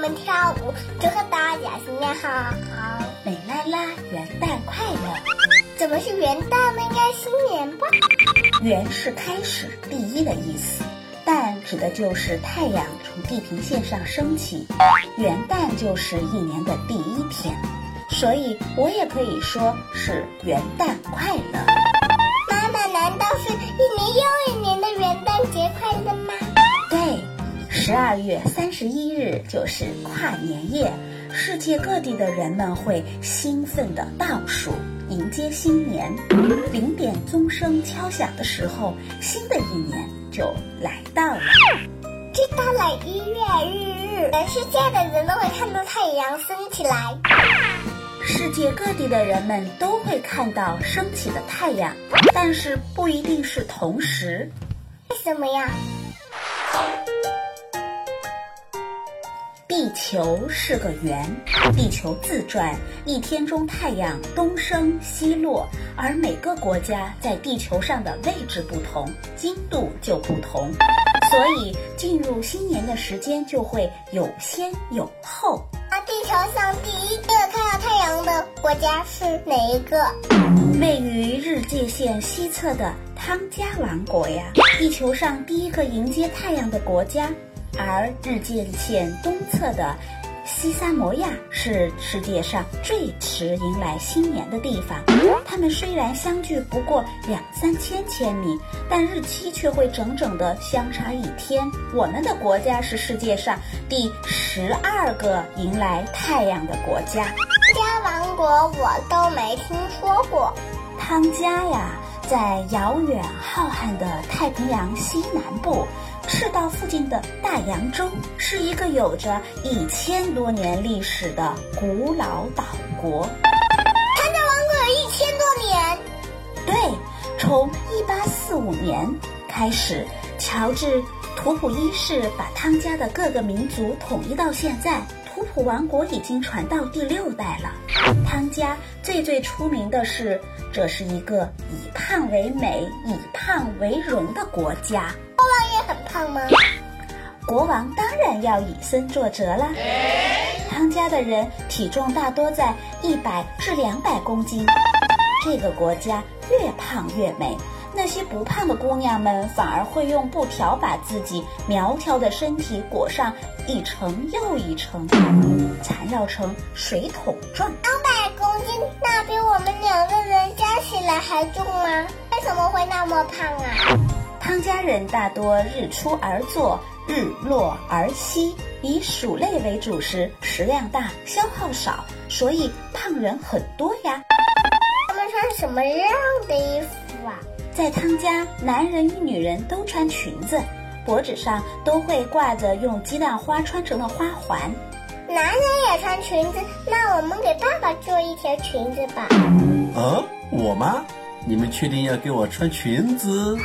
们跳舞，祝贺大家新年好。美拉拉，元旦快乐！怎么是元旦呢？应该新年吧？元是开始、第一的意思，旦指的就是太阳从地平线上升起，元旦就是一年的第一天，所以我也可以说是元旦快乐。十二月三十一日就是跨年夜，世界各地的人们会兴奋地倒数迎接新年。零点钟声敲响的时候，新的一年就来到了。这到了一月日日，全世界的人都会看到太阳升起来。世界各地的人们都会看到升起的太阳，但是不一定是同时。为什么呀？地球是个圆，地球自转，一天中太阳东升西落，而每个国家在地球上的位置不同，经度就不同，所以进入新年的时间就会有先有后。那地球上第一个看到太阳的国家是哪一个？位于日界线西侧的汤加王国呀，地球上第一个迎接太阳的国家。而日界线东侧的西萨摩亚是世界上最迟迎来新年的地方。它们虽然相距不过两三千千米，但日期却会整整的相差一天。我们的国家是世界上第十二个迎来太阳的国家。加王国我都没听说过。汤加呀，在遥远浩瀚的太平洋西南部。赤道附近的大洋洲是一个有着一千多年历史的古老岛国。汤加王国有一千多年。对，从一八四五年开始，乔治图普一世把汤加的各个民族统一到现在，图普王国已经传到第六代了。汤加最最出名的是，这是一个以胖为美、以胖为荣的国家。胖吗？国王当然要以身作则啦。汤加的人体重大多在一百至两百公斤。这个国家越胖越美，那些不胖的姑娘们反而会用布条把自己苗条的身体裹上一层又一层，缠绕成水桶状。两百公斤，那比我们两个人加起来还重吗？为什么会那么胖啊？汤家人大多日出而作，日落而息，以薯类为主食，食量大，消耗少，所以胖人很多呀。他们穿什么样的衣服啊？在汤家，男人与女人都穿裙子，脖子上都会挂着用鸡蛋花穿成的花环。男人也穿裙子，那我们给爸爸做一条裙子吧。啊，我吗？你们确定要给我穿裙子？